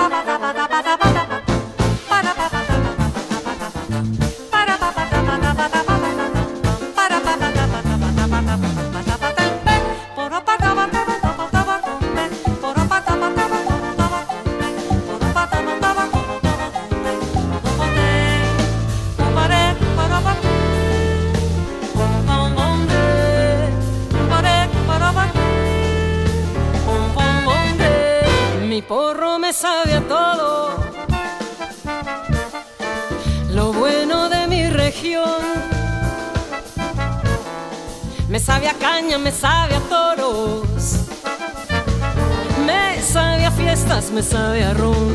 I'm ha ha ha ha ha me sabe a ron.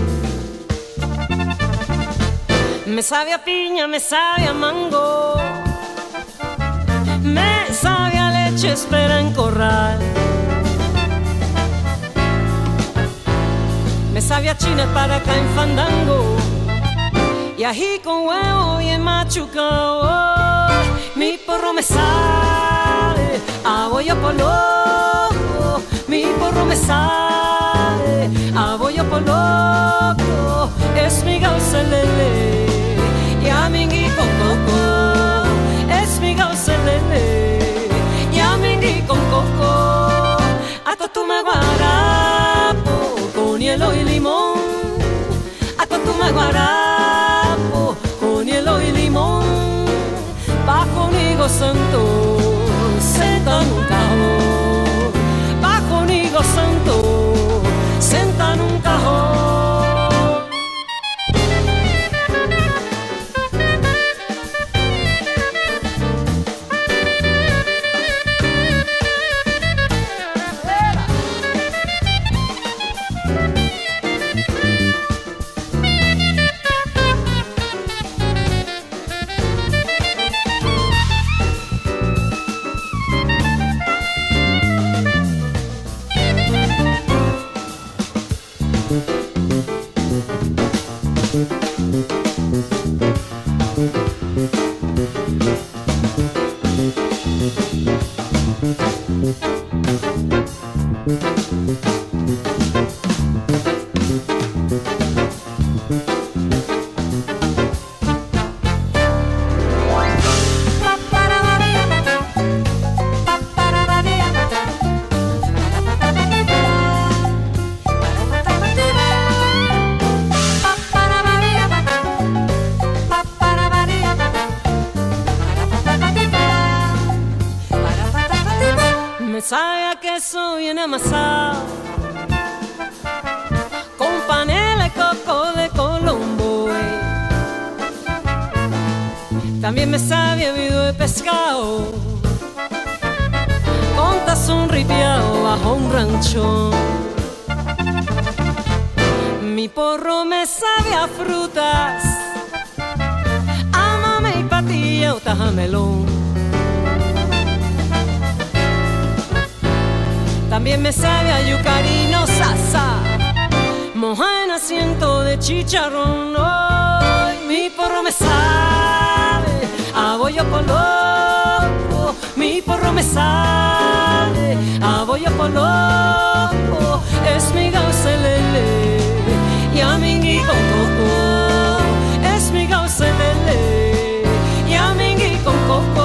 Me sabe a piña, me sabe a mango, me sabe a leche, espera en corral. Me sabe a china para acá en fandango, y ají con huevo y en machucao. Mi porro me sabe a loco, mi porro me sabe a bollo loco, es mi gauselele y a mi con coco, es mi gauselele y a mi vaya que soy bien amasado con panela y coco de Colombo. También me sabe habido de pescado con tazón ripiado bajo un ranchón. Mi porro me sabe a frutas, amame y patilla o tajamelón. También me sabe a yucarino sasa. Moja en asiento de chicharrón. Hoy mi porro me sabe a bollo poloco. Mi porro me sabe a bollo poloco. Es mi gauselele y a mi coco. Es mi gauselele y a mi coco.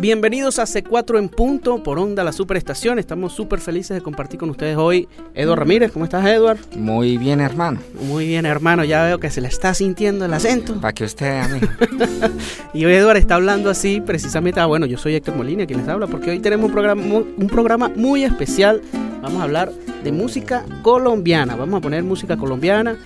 Bienvenidos a C4 en punto por Onda La Superestación. Estamos súper felices de compartir con ustedes hoy. Eduard Ramírez, ¿cómo estás, Eduard? Muy bien, hermano. Muy bien, hermano. Ya veo que se le está sintiendo el acento. Para que usted, amigo. y hoy Eduard está hablando así, precisamente. Ah, bueno, yo soy Héctor Molina, quien les habla, porque hoy tenemos un programa, un programa muy especial. Vamos a hablar de música colombiana. Vamos a poner música colombiana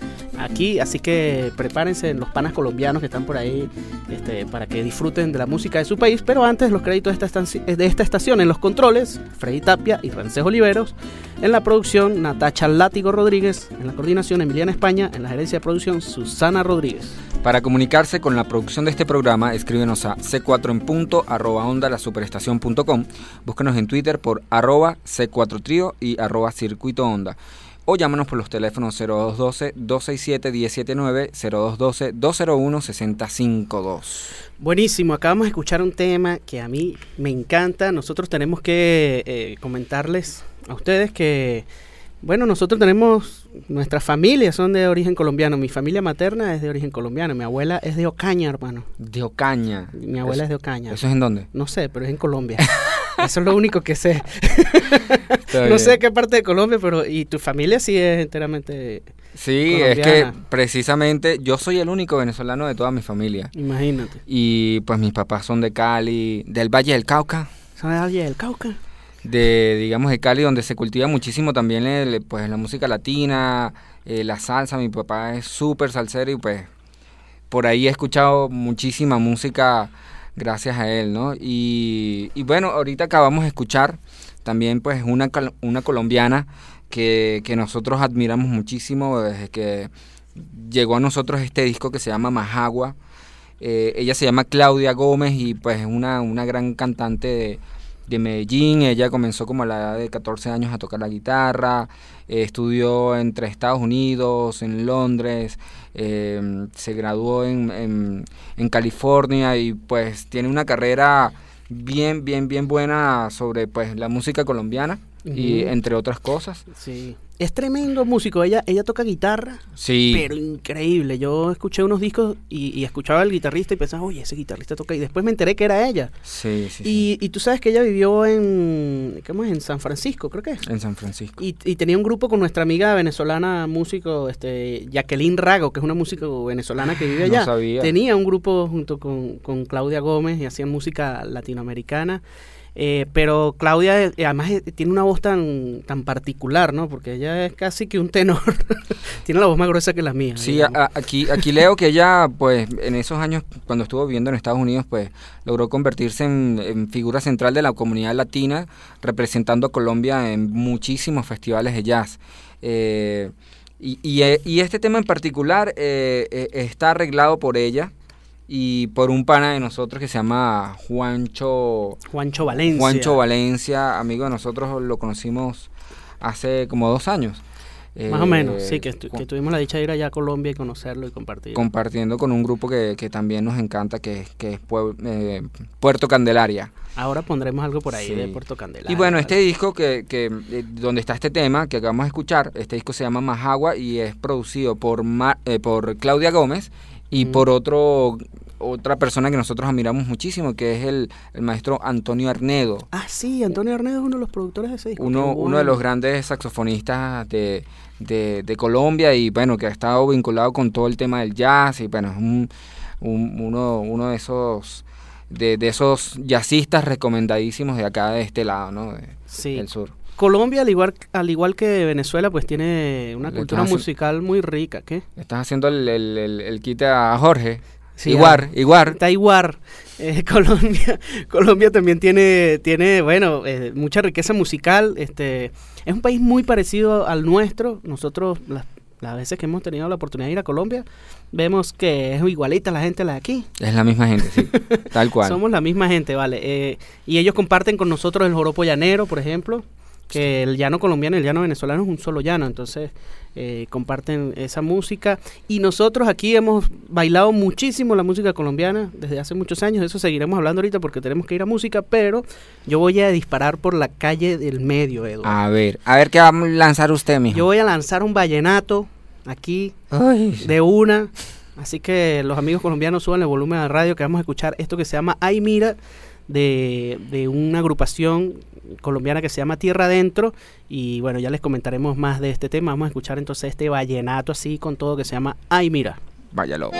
aquí, así que prepárense los panas colombianos que están por ahí este, para que disfruten de la música de su país. Pero antes, los créditos de esta, de esta estación en los controles, Freddy Tapia y Rancés Oliveros. En la producción, Natacha Látigo Rodríguez. En la coordinación, Emiliana España. En la gerencia de producción, Susana Rodríguez. Para comunicarse con la producción de este programa, escríbenos a c4 en punto arroba onda la superestación.com. Búsquenos en Twitter por arroba c4 trío y arroba circuito onda o llámanos por los teléfonos 0212-267-179, 0212-201-6052. Buenísimo, acabamos de escuchar un tema que a mí me encanta. Nosotros tenemos que eh, comentarles a ustedes que, bueno, nosotros tenemos, nuestras familias son de origen colombiano. Mi familia materna es de origen colombiano. Mi abuela es de Ocaña, hermano. De Ocaña. Mi abuela es de Ocaña. ¿Eso es en dónde? No sé, pero es en Colombia. Eso es lo único que sé. no sé qué parte de Colombia, pero y tu familia sí es enteramente Sí, es que precisamente yo soy el único venezolano de toda mi familia. Imagínate. Y pues mis papás son de Cali, del Valle del Cauca. ¿Son del Valle del Cauca? De, digamos, de Cali, donde se cultiva muchísimo también pues, la música latina, eh, la salsa. Mi papá es súper salsero y pues por ahí he escuchado muchísima música gracias a él, ¿no? Y, y bueno, ahorita acabamos de escuchar también pues una, una colombiana que, que, nosotros admiramos muchísimo desde que llegó a nosotros este disco que se llama Majagua. Eh, ella se llama Claudia Gómez y pues es una, una gran cantante de, de Medellín. Ella comenzó como a la edad de 14 años a tocar la guitarra, eh, estudió entre Estados Unidos, en Londres, eh, se graduó en, en, en, California y pues tiene una carrera bien, bien, bien buena sobre pues la música colombiana y entre otras cosas. Sí. Es tremendo músico, ella, ella toca guitarra, sí. pero increíble. Yo escuché unos discos y, escuchaba al guitarrista y pensaba, oye, ese guitarrista toca. Y después me enteré que era ella. Sí, sí. Y, y tú sabes que ella vivió en, ¿cómo es? En San Francisco, creo que es. En San Francisco. Y, y, tenía un grupo con nuestra amiga venezolana, músico, este, Jacqueline Rago, que es una músico venezolana que vive allá. No sabía. Tenía un grupo junto con, con Claudia Gómez y hacían música latinoamericana. Eh, pero Claudia eh, además eh, tiene una voz tan, tan particular, ¿no? Porque ella es casi que un tenor. tiene la voz más gruesa que la mía. Sí, aquí, aquí leo que ella, pues, en esos años, cuando estuvo viviendo en Estados Unidos, pues, logró convertirse en, figura central de la comunidad latina, representando a Colombia en muchísimos festivales de jazz. y, y, este tema en particular está arreglado por ella y por un pana de nosotros que se llama Juancho Juancho Valencia. Juancho Valencia, amigo de nosotros, lo conocimos hace como dos años. Más o menos, sí, que, tuvimos la dicha de ir allá a Colombia y conocerlo y compartir. Compartiendo con un grupo que, que también nos encanta, que, que es eh, Puerto Candelaria. Ahora pondremos algo por ahí de Puerto Candelaria. Y bueno, este disco que, que eh, donde está este tema que acabamos de escuchar, este disco se llama Majagua y es producido por, eh, por Claudia Gómez y por otro otra persona que nosotros admiramos muchísimo, que es el, maestro Antonio Arnedo. Ah, sí, Antonio Arnedo es uno de los productores de ese disco. Uno, uno de los grandes saxofonistas de, de, Colombia y bueno, que ha estado vinculado con todo el tema del jazz y bueno, es un, uno, uno de esos de, esos jazzistas recomendadísimos de acá de este lado, ¿no? sí. Del sur. Colombia, al igual, al igual que Venezuela, pues tiene una cultura musical muy rica. ¿Qué? Estás haciendo el, el, el, quite a Jorge. igual, igual. Está igual. Eh, Colombia, Colombia también tiene, tiene bueno, eh, mucha riqueza musical. Este, es un país muy parecido al nuestro. Nosotros, las, las veces que hemos tenido la oportunidad de ir a Colombia, vemos que es igualita la gente la de aquí. Es la misma gente, sí, tal cual. Somos la misma gente, vale. Eh, y ellos comparten con nosotros el joropo llanero, por ejemplo que el llano colombiano y el llano venezolano es un solo llano, entonces eh, comparten esa música. Y nosotros aquí hemos bailado muchísimo la música colombiana desde hace muchos años, de eso seguiremos hablando ahorita porque tenemos que ir a música, pero yo voy a disparar por la calle del medio, Eduardo. A ver, a ver qué va a lanzar usted, mijo. Yo voy a lanzar un vallenato aquí de una. Así que los amigos colombianos suban el volumen a la radio que vamos a escuchar esto que se llama Ay Mira de, de una agrupación colombiana que se llama Tierra Adentro y bueno, ya les comentaremos más de este tema. Vamos a escuchar entonces este vallenato así con todo que se llama Ay Mira. Váyalo.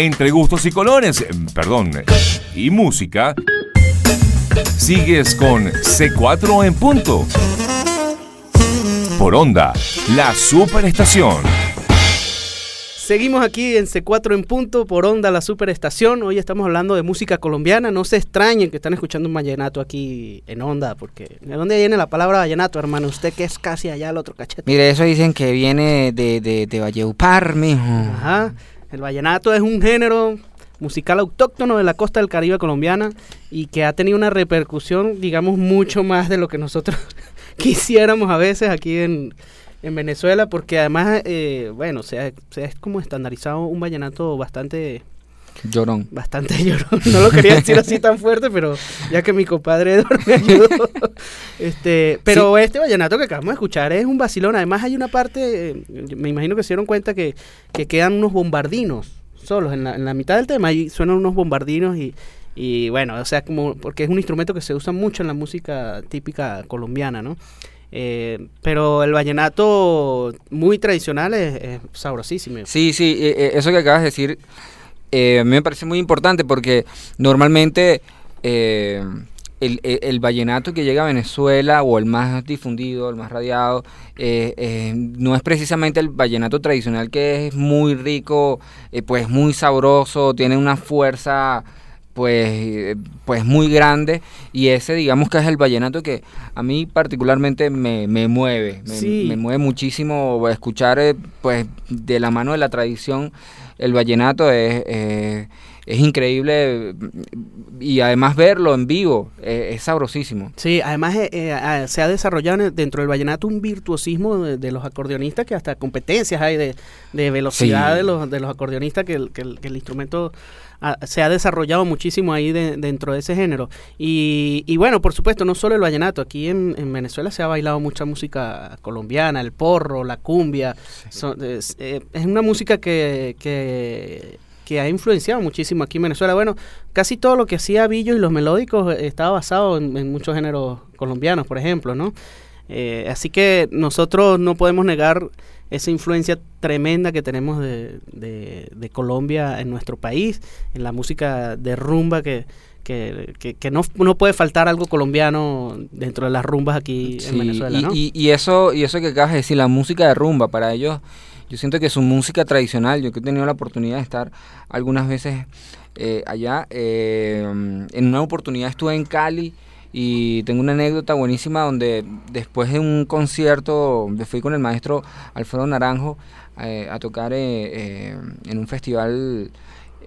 Entre gustos y colores, em, perdón, y música, sigues con C4 en punto. Por onda, la superestación. Seguimos aquí en C4 en punto por onda la superestación. Hoy estamos hablando de música colombiana. No se extrañen que están escuchando un vallenato aquí en onda, porque ¿de dónde viene la palabra vallenato, hermano? Usted que es casi allá al otro cachete. Mire, eso dicen que viene de, de, de Valleupar, mijo. Ajá. El vallenato es un género musical autóctono de la costa del Caribe colombiana y que ha tenido una repercusión, digamos, mucho más de lo que nosotros quisiéramos a veces aquí en, en Venezuela, porque además, eh, bueno, se ha, se como estandarizado un vallenato bastante Llorón. bastante llorón. No lo quería decir así tan fuerte, pero ya que mi compadre Edward me ayudó. Este, pero este vallenato que acabamos de escuchar es un vacilón. Además hay una parte, eh, me imagino que se dieron cuenta que, que quedan unos bombardinos solos en la, en la mitad del tema. Ahí suenan unos bombardinos y, y bueno, o sea, como porque es un instrumento que se usa mucho en la música típica colombiana, ¿no? Eh, pero el vallenato muy tradicional es, es sabrosísimo. Sí, sí, eh, eh, eso que acabas de decir eh, a mí me parece muy importante porque normalmente eh, el, el- el vallenato que llega a Venezuela o el más difundido, el más radiado, eh, eh, no es precisamente el vallenato tradicional que es muy rico, eh, pues muy sabroso, tiene una fuerza pues, pues muy grande y ese digamos que es el vallenato que a mí particularmente me, me mueve, me, Sí. me mueve muchísimo escuchar pues de la mano de la tradición el vallenato es, eh, es increíble mm, y además verlo en vivo eh, es sabrosísimo. Sí, además eh, eh, se ha desarrollado en- dentro del vallenato un virtuosismo de, de los acordeonistas que hasta competencias hay de, de velocidad Sí. de, los, de los acordeonistas que el, que que el instrumento ah, se ha desarrollado muchísimo ahí de- dentro de ese género. Y, y bueno, por supuesto, no solo el vallenato, aquí en, en Venezuela se ha bailado mucha música colombiana, el porro, la cumbia. Son- es, es una música que... que que ha influenciado muchísimo aquí en Venezuela. Bueno, casi todo lo que hacía Billo y los melódicos eh, estaba basado en, en muchos géneros colombianos, por ejemplo, ¿no? Eh, así que nosotros no podemos negar esa influencia tremenda que tenemos de, de- de Colombia en nuestro país, en la música de rumba que, que, que- que no, no puede faltar algo colombiano dentro de las rumbas aquí en Venezuela, y, ¿no? y- y eso y eso que acabas de decir, la música de rumba, para ellos, yo siento que su música tradicional, yo que he tenido la oportunidad de estar algunas veces eh, allá, eh, en una oportunidad estuve en Cali y tengo una anécdota buenísima donde después de un concierto, me fui con el maestro Alfredo Naranjo eh, a tocar eh, en un festival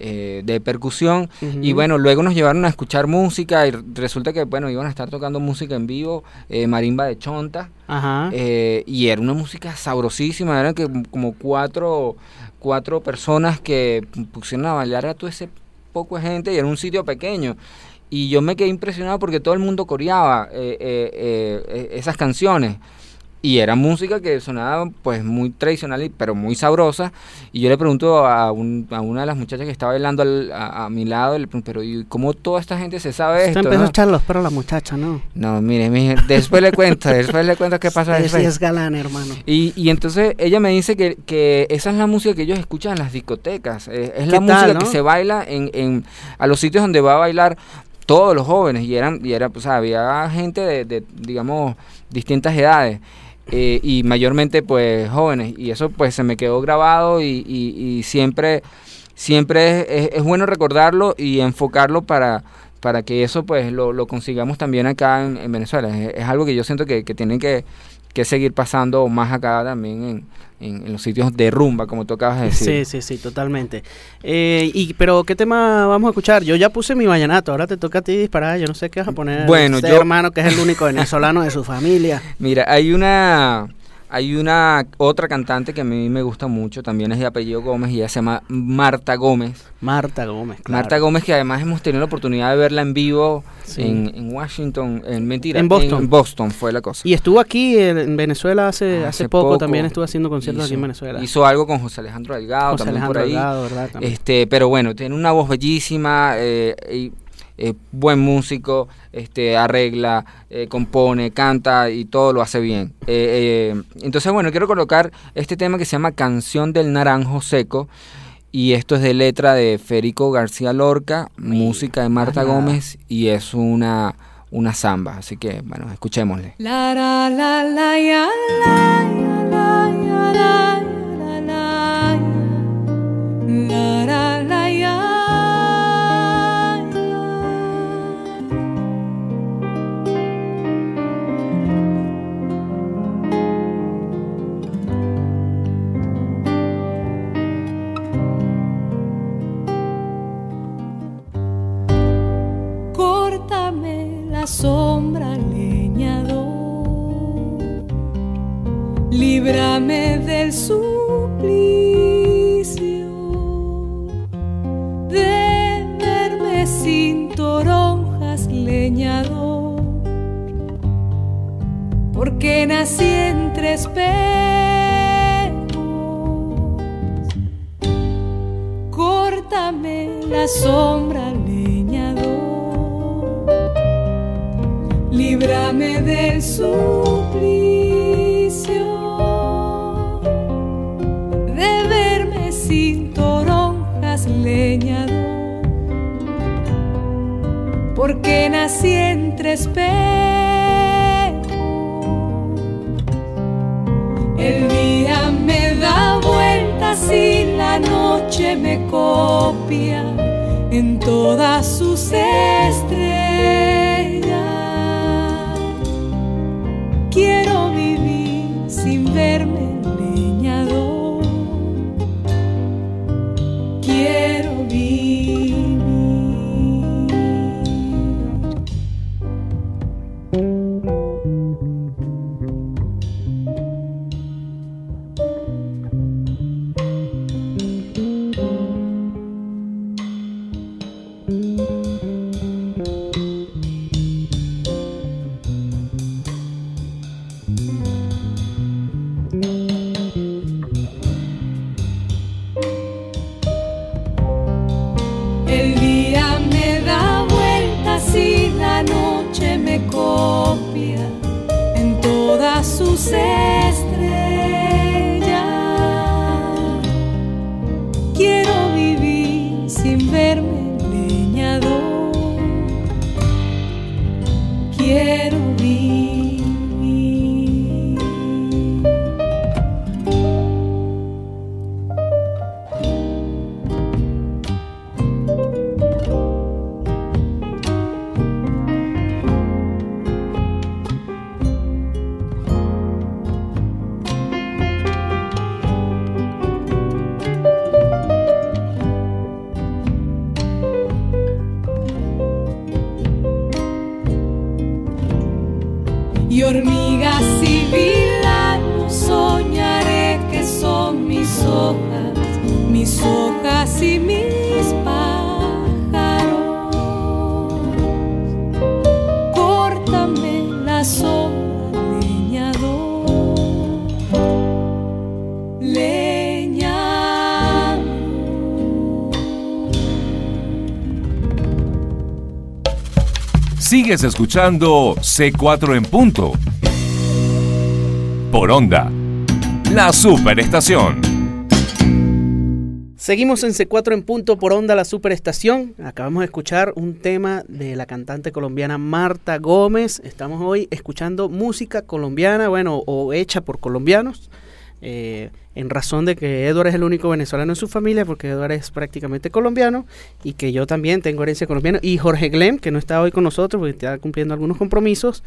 eh, de percusión y bueno, luego nos llevaron a escuchar música y resulta que bueno, iban a estar tocando música en vivo, eh, marimba de chonta, Ajá. eh, y era una música sabrosísima, eran que como cuatro, cuatro personas que pusieron a bailar a todo ese poco de gente y era un sitio pequeño. Y yo me quedé impresionado porque todo el mundo coreaba eh, eh, eh, eh, esas canciones. Y era música que sonaba pues muy tradicional, y- pero muy sabrosa. Y yo le pregunto a, un- a una de las muchachas que estaba bailando al- a, a mi lado, le pregunto, pero ¿y cómo toda esta gente se sabe Usted esto? empezó no?" a echar los perros a la muchacha, ¿no? No, mire, mire, después le cuento, después le cuento qué pasa Sí, después. sí es galán, hermano. Y, y entonces ella me dice que, que esa es la música que ellos escuchan en las discotecas. es ¿Qué la tal, música no? que se baila en, en a los sitios donde va a bailar todos los jóvenes. Y eran, y era, pues, había gente de, de, digamos, distintas edades. Eh, y mayormente pues jóvenes. Y eso pues se me quedó grabado y, y- y siempre, siempre es, es- bueno recordarlo y enfocarlo para para que eso pues lo, lo consigamos también acá en, en Venezuela. Es, es algo que yo siento que, que tienen que, que seguir pasando más acá también en, en- en los sitios de rumba, como tú acabas de decir. Sí, sí, sí, totalmente. Eh, y, pero, ¿qué tema vamos a escuchar? Yo ya puse mi vallenato, ahora te toca a ti disparar. Yo no sé qué vas a poner. Bueno, Este yo- hermano que es el único venezolano de su familia. Mira, hay una hay una otra cantante que a mí me gusta mucho, también es de apellido Gómez y ella se llama Marta Gómez. Marta Gómez, claro. Marta Gómez que además hemos tenido la oportunidad de verla en vivo Sí. en, en Washington, en mentira, En Boston. en Boston fue la cosa. Y estuvo aquí en, en Venezuela hace, hace, Hace poco, poco también estuvo haciendo conciertos aquí en Venezuela. Hizo algo con José Alejandro Delgado José también Alejandro por ahí. Delgado, ¿verdad? También. Este, pero bueno, tiene una voz bellísima, eh, y, eh, buen músico, este, arregla, eh, compone, canta y todo lo hace bien. Eh, eh, entonces, bueno, quiero colocar este tema que se llama Canción del Naranjo Seco. Y esto es de letra de Federico García Lorca, música de Marta nada. Gómez y es una, una samba. Así que, bueno, escuchémosle. La la la la sombra, leñador. Líbrame del suplicio de verme sin toronjas, leñador. Porque nací entre espejos. Córtame la sombra, leñador. Líbrame del suplicio de verme sin toronjas, leñador. Porque nací entre espejos. El día me da vueltas y la noche me copia en todas sus estrellas. Sigues escuchando C4 en punto. Por onda. La superestación. Seguimos en C4 en punto por onda la superestación. Acabamos de escuchar un tema de la cantante colombiana Marta Gómez. Estamos hoy escuchando música colombiana, bueno, o hecha por colombianos. Eh, en razón de que Edward es el único venezolano en su familia, porque Edward es prácticamente colombiano, y que yo también tengo herencia colombiana. Y Jorge Glem, que no está hoy con nosotros, porque está cumpliendo algunos compromisos.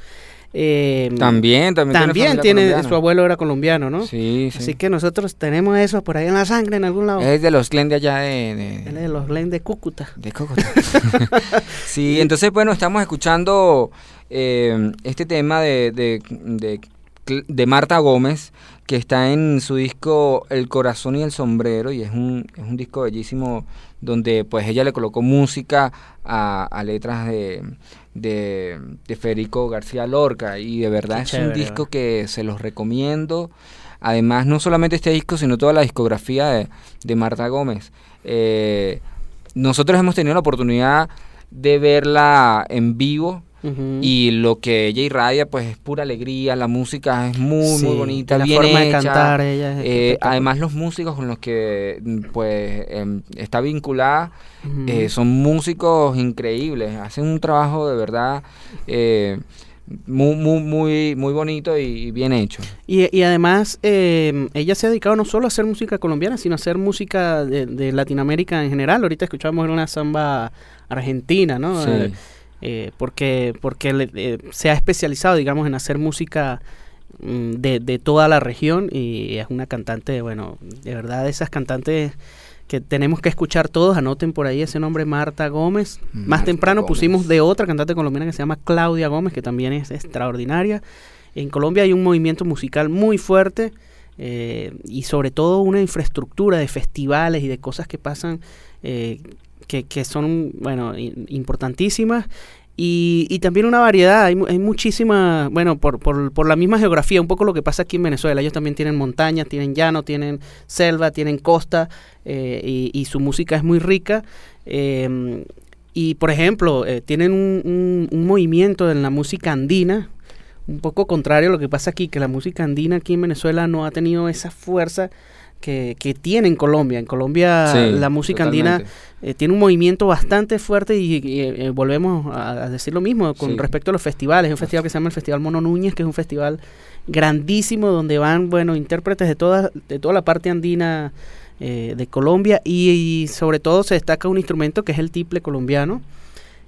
eh, También, también, tiene, colombiana. su abuelo era colombiano, ¿no? Sí, sí. Así que nosotros tenemos eso por ahí en la sangre, en algún lado. Es de los Glen de allá de, de- Él es de los Glen de Cúcuta. de Cúcuta. sí, entonces, bueno, estamos escuchando eh, este tema de, de, de Marta Gómez, que está en su disco El Corazón y el Sombrero, y es un, es un disco bellísimo donde pues ella le colocó música a, a letras de, de, de Federico García Lorca, y de verdad Qué es chévere, un disco que se los recomiendo. Además, no solamente este disco, sino toda la discografía de, de Marta Gómez. Eh, nosotros hemos tenido la oportunidad de verla en vivo Y lo que ella irradia pues es pura alegría, la música es muy Sí, muy bonita, la bien forma de hecha. cantar ella es Eh, además los músicos con los que mm, pues em, está vinculada eh, son músicos increíbles, hacen un trabajo de verdad eh, muy, muy, muy, muy bonito y bien hecho. Y, y además, eh, ella se ha dedicado no solo a hacer música colombiana, sino a hacer música de, de Latinoamérica en general. Ahorita escuchamos una samba argentina, ¿no? Sí. Eh, eh, porque porque eh, se ha especializado, digamos, en hacer música mm, de, de toda la región y es una cantante, bueno, de verdad, esas cantantes que tenemos que escuchar todos. Anoten por ahí ese nombre, Marta Gómez. Más temprano Gómez. pusimos de otra cantante colombiana que se llama Claudia Gómez, que también es extraordinaria. En Colombia hay un movimiento musical muy fuerte eh, y sobre todo una infraestructura de festivales y de cosas que pasan eh, que, que son, bueno, importantísimas. Y, y también una variedad, hay, hay muchísima, bueno, por, por, por la misma geografía, un poco lo que pasa aquí en Venezuela. Ellos también tienen montañas, tienen llano, tienen selva, tienen costa, eh, y, y su música es muy rica. Eh, y por ejemplo, eh, tienen un- un movimiento en la música andina, un poco contrario a lo que pasa aquí, que la música andina aquí en Venezuela no ha tenido esa fuerza que, que tiene en Colombia. En Colombia Sí, la música andina eh, tiene un movimiento bastante fuerte y, y, eh, volvemos a, a decir lo mismo con Sí. respecto a los festivales. Hay un festival que se llama el Festival Mono Núñez, que es un festival grandísimo donde van, bueno, intérpretes de toda, de toda la parte andina eh, de Colombia y, y sobre todo se destaca un instrumento que es el tiple colombiano.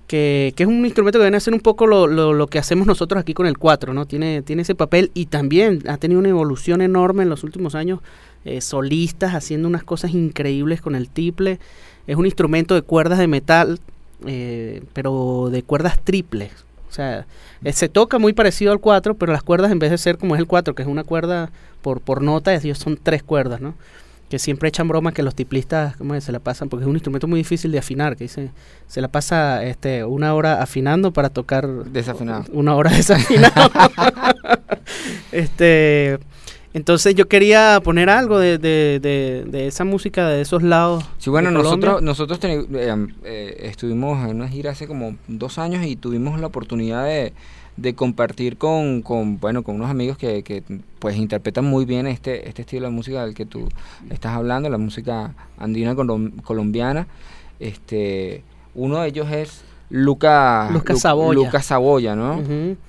Que, que es un instrumento que viene a ser un poco lo, lo, lo que hacemos nosotros aquí con el 4, ¿no? Tiene, tiene ese papel y también ha tenido una evolución enorme en los últimos años, eh, solistas haciendo unas cosas increíbles con el tiple. Es un instrumento de cuerdas de metal, eh, pero de cuerdas triples. O sea, eh, se toca muy parecido al 4, pero las cuerdas en vez de ser como es el 4, que es una cuerda por, por nota, ellos son tres cuerdas, ¿no? Que siempre echan broma que los tiplistas ¿cómo es? se la pasan, porque es un instrumento muy difícil de afinar, que dice, se la pasa este, una hora afinando para tocar Desafinado. una hora desafinado. este, entonces yo quería poner algo de, de, de, de esa música de esos lados. Sí, bueno, nosotros, nosotros teni- eh, eh, estuvimos en una gira hace como dos años y tuvimos la oportunidad de, de compartir con, con, bueno, con unos amigos que, que, pues interpretan muy bien este, este estilo de música del que tú estás hablando, la música andina colom- colombiana. Este, uno de ellos es Luca, Luca Lu- Saboya. Luca Saboya, ¿no?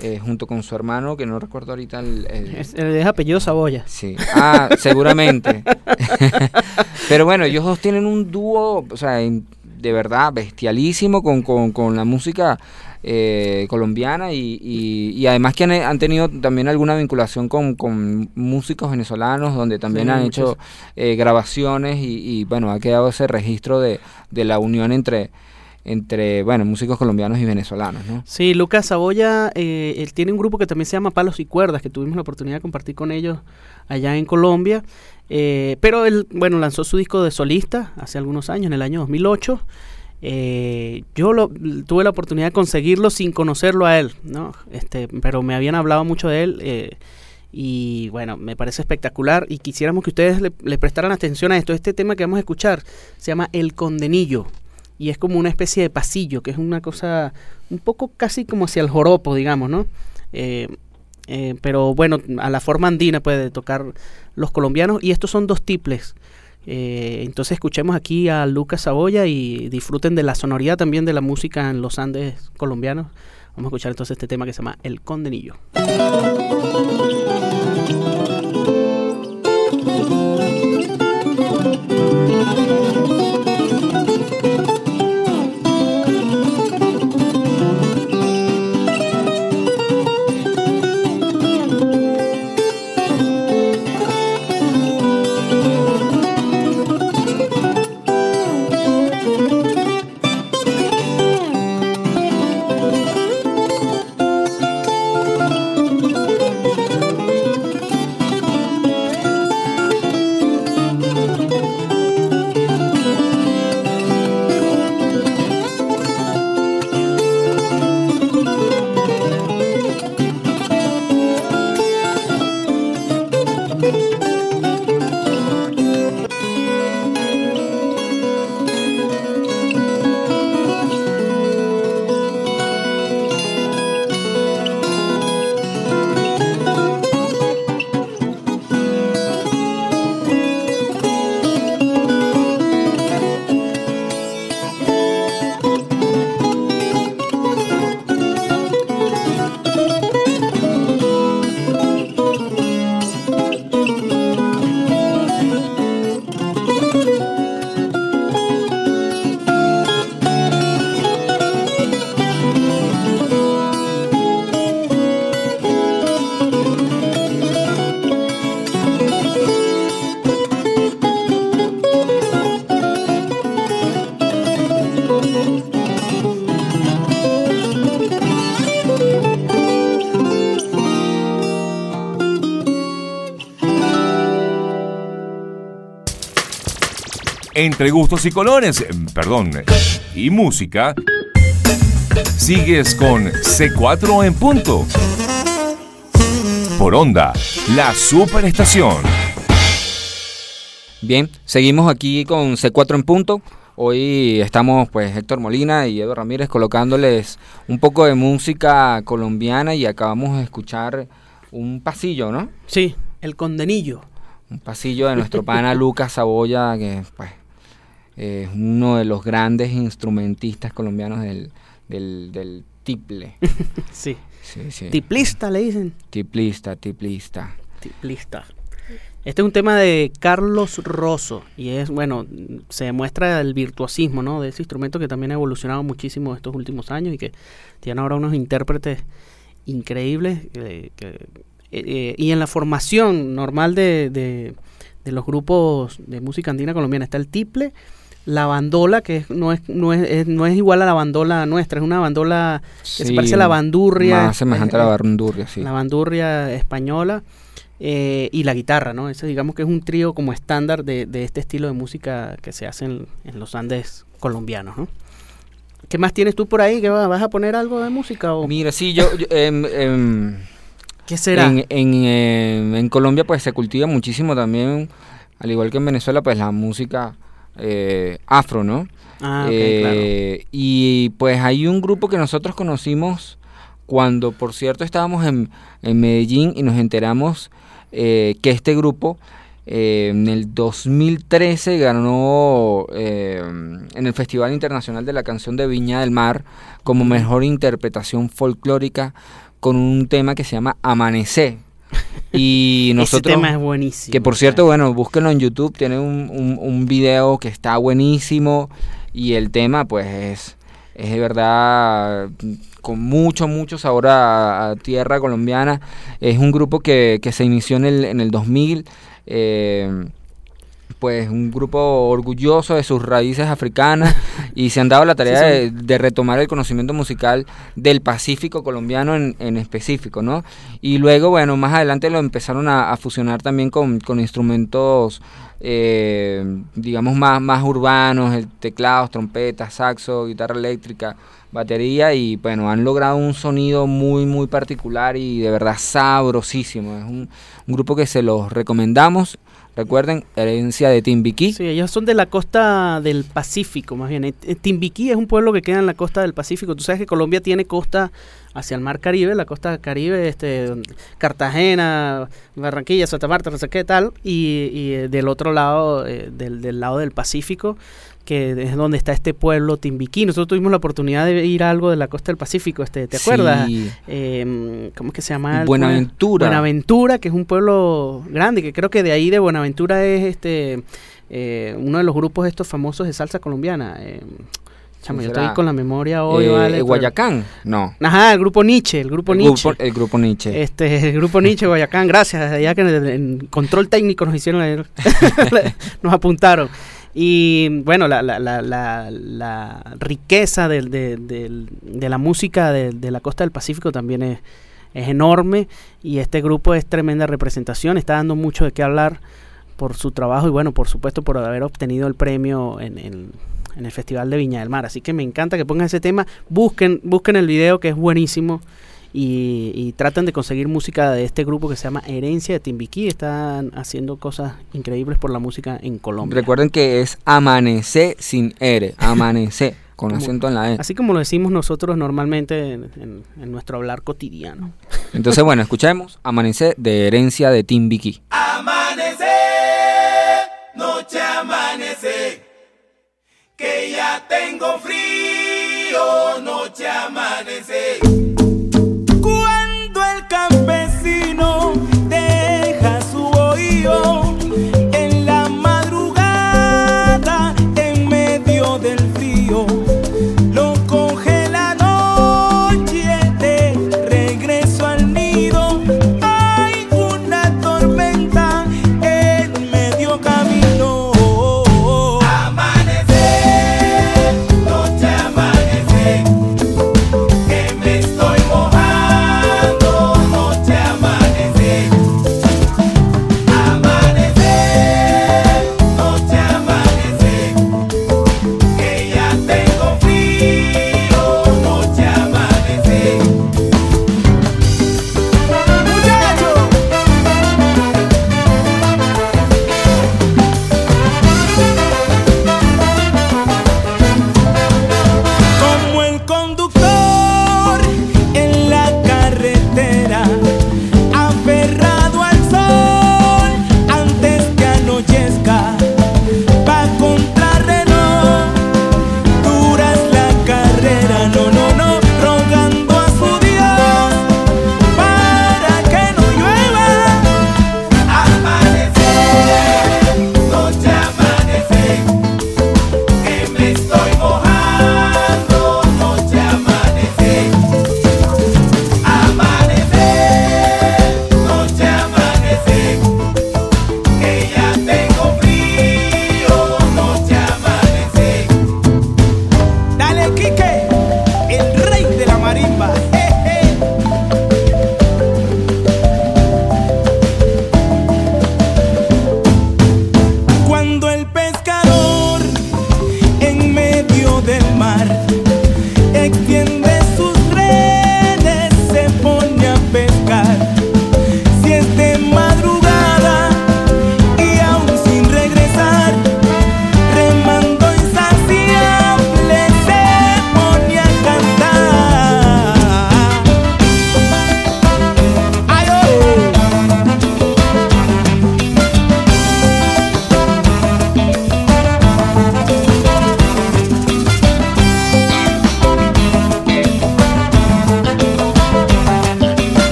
Eh, junto con su hermano, que no recuerdo ahorita el- el, Es, es apellido Saboya. Sí, ah, seguramente. Pero bueno, ellos dos tienen un dúo, o sea, de verdad bestialísimo con, con, con la música eh, colombiana y, y, y además que han, han tenido también alguna vinculación con, con músicos venezolanos donde también Sí, han hecho eh, grabaciones y, y, bueno, ha quedado ese registro de, de la unión entre, entre bueno, músicos colombianos y venezolanos, ¿no? Sí, Lucas Saboya, eh, él tiene un grupo que también se llama Palos y Cuerdas, que tuvimos la oportunidad de compartir con ellos allá en Colombia. Eh, pero él, bueno, lanzó su disco de solista hace algunos años, en el año 2008. Eh, yo lo, tuve la oportunidad de conseguirlo sin conocerlo a él, ¿no? Este, pero me habían hablado mucho de él eh, y bueno, me parece espectacular y quisiéramos que ustedes le, le prestaran atención a esto. Este tema que vamos a escuchar se llama El Condenillo y es como una especie de pasillo, que es una cosa un poco casi como hacia el joropo, digamos, ¿no? Eh, eh, pero bueno, a la forma andina puede tocar los colombianos y estos son dos tiples. Eh, entonces escuchemos aquí a Lucas Saboya y disfruten de la sonoridad también de la música en los Andes colombianos. Vamos a escuchar entonces este tema que se llama El Condenillo. Entre gustos y colores, perdón, y música, sigues con C4 en punto. Por onda, la superestación. Bien, seguimos aquí con C4 en punto. Hoy estamos pues Héctor Molina y Edo Ramírez colocándoles un poco de música colombiana y acabamos de escuchar un pasillo, ¿no? Sí, el condenillo. Un pasillo de nuestro pana Lucas Saboya, que pues es uno de los grandes instrumentistas colombianos del, del, del tiple. sí. Sí, sí. Tiplista le dicen. Tiplista, tiplista. Tiplista. Este es un tema de Carlos Rosso y es, bueno, se demuestra el virtuosismo, ¿no? De ese instrumento que también ha evolucionado muchísimo estos últimos años y que tiene ahora unos intérpretes increíbles. eh, que, eh, eh, y en la formación normal de, de- de los grupos de música andina colombiana está el tiple, la bandola, que es- no, es, no, es, es- no es igual a la bandola nuestra, es una bandola que se parece a la bandurria. Más semejante a la eh, bandurria, sí. la bandurria española eh, y la guitarra, ¿no? Ese digamos que es un trío como estándar de, de este estilo de música que se hace en, en los Andes colombianos, ¿no? ¿Qué más tienes tú por ahí? ¿Qué va- ¿Vas a poner algo de música o Mira, sí, yo... yo, em, em, qué será? En, en, eh, en Colombia pues se cultiva muchísimo también, al igual que en Venezuela, pues la música eh, afro, ¿no? ah, ok, Eh, Y pues hay un grupo que nosotros conocimos cuando, por cierto, estábamos en, en Medellín y nos enteramos eh, que este grupo eh, en el 2013 ganó eh, en el Festival Internacional de la Canción de Viña del Mar como mejor interpretación folclórica con un tema que se llama Amanecer. Y nosotros... Ese tema es buenísimo. Que por cierto, bueno, búsquenlo en YouTube, tiene un, un, un video que está buenísimo y el tema pues es, es de verdad con mucho, mucho sabor a, a tierra colombiana. Es un grupo que, que se inició en el, en el 2000, eh, pues un grupo orgulloso de sus raíces africanas y se han dado la tarea Sí, de, de retomar el conocimiento musical del Pacífico colombiano en, en específico, ¿no? Y luego, bueno, más adelante lo empezaron a, a fusionar también con, con instrumentos, eh, digamos, más, más urbanos, el teclados, trompetas, saxo, guitarra eléctrica, batería, y bueno, han logrado un sonido muy, muy particular y de verdad sabrosísimo. Es un, un grupo que se los recomendamos. Recuerden, herencia de Timbiquí. Sí, ellos son de la costa del Pacífico, más bien. Eh, eh, Timbiquí es un pueblo que queda en la costa del Pacífico. Tú sabes que Colombia tiene costa hacia el mar Caribe, la costa caribe, este, Cartagena, Barranquilla, Santa Marta, no sé qué tal, y, y, eh, del otro lado, eh, del, del lado del Pacífico, que es donde está este pueblo Timbiquí. Nosotros tuvimos la oportunidad de ir a algo de la costa del Pacífico, este, ¿te acuerdas? Sí. Eh, ¿Cómo es que se llama? Buenaventura. Buenaventura, que es un pueblo grande, que creo que de ahí de Buenaventura es este eh, uno de los grupos estos famosos de salsa colombiana. Eh, chamo, yo estoy con la memoria hoy, Eh, vale, pero- Guayacán, no. Ajá, el grupo Nietzsche, el grupo el Nietzsche. grupo, el grupo Nietzsche. Este, el grupo Nietzsche Guayacán, gracias, allá que en, control técnico nos hicieron, nos apuntaron. Y bueno, la, la, la, la, riqueza del- de, del- de la música de, de la costa del Pacífico también es, es enorme. Y este grupo es tremenda representación, está dando mucho de qué hablar por su trabajo y bueno, por supuesto por haber obtenido el premio en, en- en el Festival de Viña del Mar. Así que me encanta que pongan ese tema, busquen, busquen el video que es buenísimo y, y traten de conseguir música de este grupo que se llama Herencia de Timbiquí. Están haciendo cosas increíbles por la música en Colombia. Recuerden que es amanecer sin R, amanecer, con Como- acento en la E. Así como lo decimos nosotros normalmente en, en- en nuestro hablar cotidiano. Entonces, bueno, escuchemos Amanecer de herencia de Timbiquí. Amanecer, noche amanecer, que ya tengo frío, noche amanecer.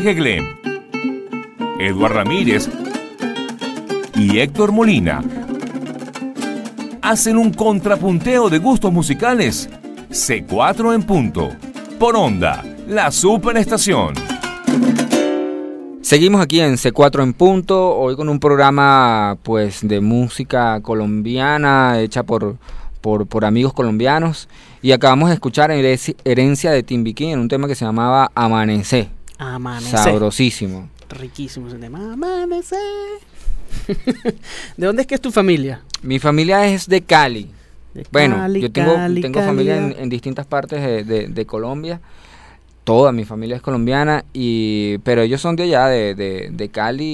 Jorge Eduard Ramírez y Héctor Molina hacen un contrapunteo de gustos musicales. C4 en punto. Por onda, la superestación. Seguimos aquí en C4 en punto, hoy con un programa pues de música colombiana hecha por, por, amigos colombianos y acabamos de escuchar Herencia de Timbiquí en un tema que se llamaba Amanecer. Amanecer. Sabrosísimo. Riquísimo ese tema. Amanecer. ¿De dónde es que es tu familia? Mi familia es de Cali. De Bueno, Cali, yo tengo, Cali, tengo familia en, distintas partes de, de- de Colombia. Toda mi familia es colombiana, y, pero ellos son de allá, de, de, de Cali,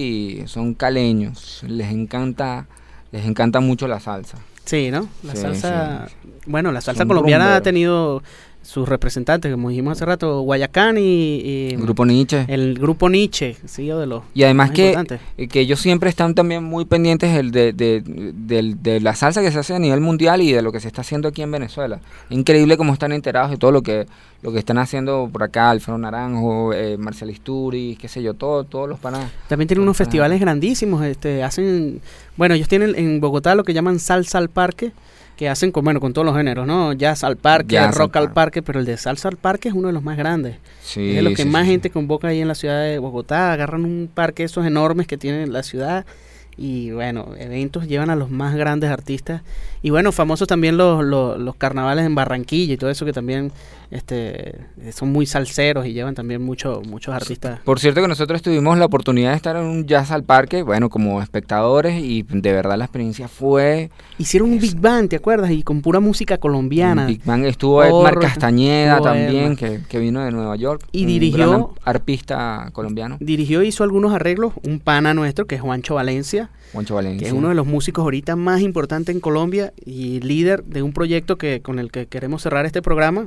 y son caleños. Les encanta, les encanta mucho la salsa. Sí, ¿no? La Sí, salsa. Bueno, la salsa Son colombiana ha tenido sus representantes, como dijimos hace rato, Guayacán y, y El grupo Nietzsche. el grupo Nietzsche, sí, de los Y además más que, eh, que ellos siempre están también muy pendientes del- de, de- del- de la salsa que se hace a nivel mundial y de lo que se está haciendo aquí en Venezuela. Increíble cómo están enterados de todo lo que lo que están haciendo por acá, Alfredo Naranjo, eh, Marcel Isturi, qué sé yo, todo, todos los panas. También tienen unos festivales grandísimos, este, hacen, bueno, ellos tienen en Bogotá lo que llaman salsa al parque, que hacen con, bueno, con todos los géneros, ¿no? Jazz al parque, Jazz al rock al parque. parque, pero el de salsa al parque es uno de los más grandes. Sí, es de los que sí, más sí. gente convoca ahí en la ciudad de Bogotá, agarran un parque esos enormes que tiene la ciudad y bueno, eventos llevan a los más grandes artistas y bueno, famosos también los, los, los carnavales en Barranquilla y todo eso que también este son muy salseros y llevan también mucho, muchos artistas. Por cierto que nosotros tuvimos la oportunidad de estar en un jazz al parque, bueno, como espectadores y de verdad la experiencia fue Hicieron un Big Bang, ¿te acuerdas? Y con pura música colombiana. Big Bang. Estuvo Edmar Castañeda estuvo también, Edmar. que, que vino de Nueva York. Y un dirigió- gran arpista colombiano, Dirigió y hizo algunos arreglos, un pana nuestro que es Juancho Valencia, Juancho Valencia. es uno de los músicos ahorita más importantes en Colombia y líder de un proyecto que con el que queremos cerrar este programa,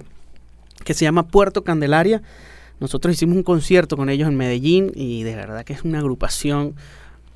que se llama Puerto Candelaria. Nosotros hicimos un concierto con ellos en Medellín y de verdad que es una agrupación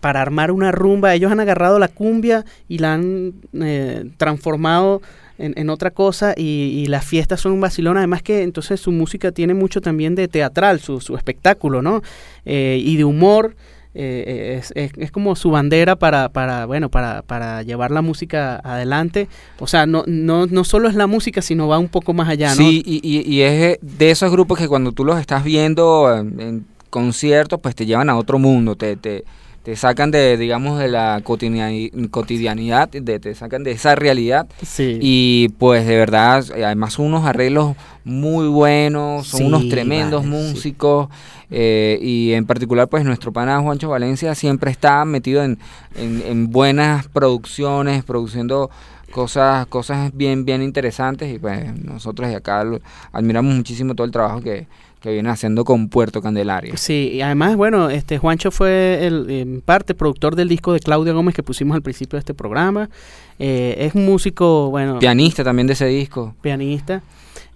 para armar una rumba. Ellos han agarrado la cumbia y la han eh, transformado en, otra cosa y, las fiestas son un vacilón. Además que entonces su música tiene mucho también de teatral, su, su espectáculo, ¿no? Eh, y de humor. Eh, es, es- es como su bandera para, para bueno, para, para llevar la música adelante. O sea, no, no, no solo es la música, sino va un poco más allá, ¿no? Sí, y, y- y es de esos grupos que cuando tú los estás viendo en, conciertos, pues te llevan a otro mundo, te, te, te sacan de, digamos, de la cotidiani- cotidianidad, de, te sacan de esa realidad. Sí. Y pues de verdad, además unos arreglos muy buenos, son Sí, unos tremendos vale, sí. músicos. eh, y en particular, pues nuestro pana Juancho Valencia siempre está metido en, en, en buenas producciones, produciendo cosas cosas bien bien interesantes y pues nosotros de acá admiramos muchísimo todo el trabajo que, que viene haciendo con Puerto Candelaria. Sí, y además, bueno, este Juancho fue el, en parte productor del disco de Claudia Gómez que pusimos al principio de este programa. Eh, es un músico, bueno, Pianista también de ese disco. pianista.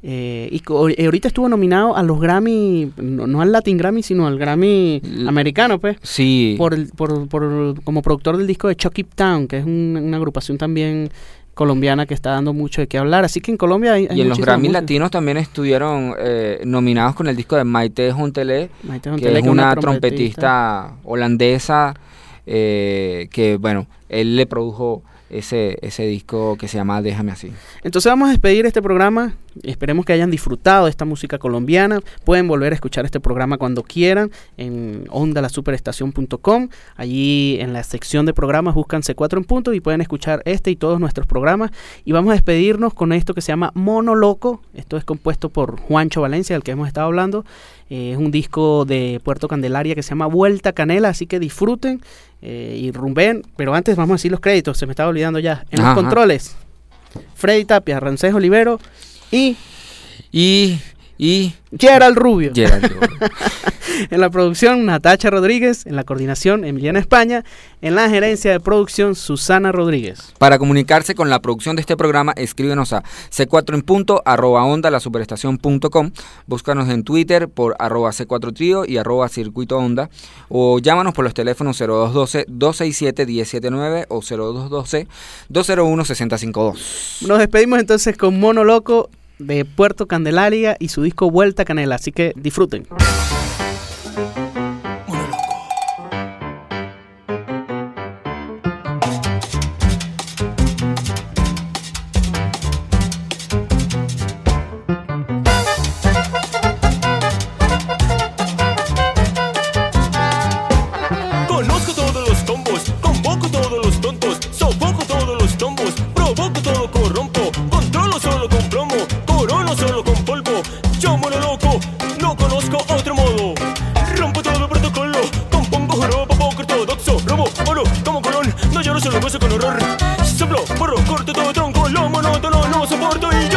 eh, y ahorita estuvo nominado a los Grammy, no, no al Latin Grammy, sino al Grammy americano, pues, Sí. por, el- por, por- como productor del disco de Chucky Town, que es un- una agrupación también colombiana que está dando mucho de qué hablar. Así que en Colombia hay, hay Y en los Grammy música. latinos también estuvieron eh, nominados con el disco de Maite Juntelé, Maite que Jontelé, es que una trompetista holandesa eh, que, bueno, él le produjo ese, ese disco que se llama Déjame así. Entonces vamos a despedir este programa. Esperemos que hayan disfrutado de esta música colombiana. Pueden volver a escuchar este programa cuando quieran en ondaLaSuperestación.com. Allí en la sección de programas buscan C4 en punto y pueden escuchar este y todos nuestros programas. Y vamos a despedirnos con esto que se llama Mono Loco. Esto es compuesto por Juancho Valencia, del que hemos estado hablando. Eh, es un disco de Puerto Candelaria que se llama Vuelta Canela, así que disfruten eh, y rumben. Pero antes vamos a decir los créditos, se me estaba olvidando ya. En los Ajá. controles, Freddy Tapia, Rancés Olivero y Y, y Gerald Rubio. Gerardo. En la producción, Natacha Rodríguez. En la coordinación, Emiliana España. En la gerencia de producción, Susana Rodríguez. Para comunicarse con la producción de este programa, escríbenos a c4 en punto, arroba onda, la superestación.com. Búscanos en Twitter por arroba c4 trío y arroba circuito onda. O llámanos por los teléfonos 0212-267-1079 o 0212-201-6052. Nos despedimos entonces con Mono Loco de Puerto Candelaria y su disco Vuelta Canela. Así que disfruten. No lloro, solo gozo con horror. Soplo, porro, corto todo tronco, lo monótono, no soporto y yo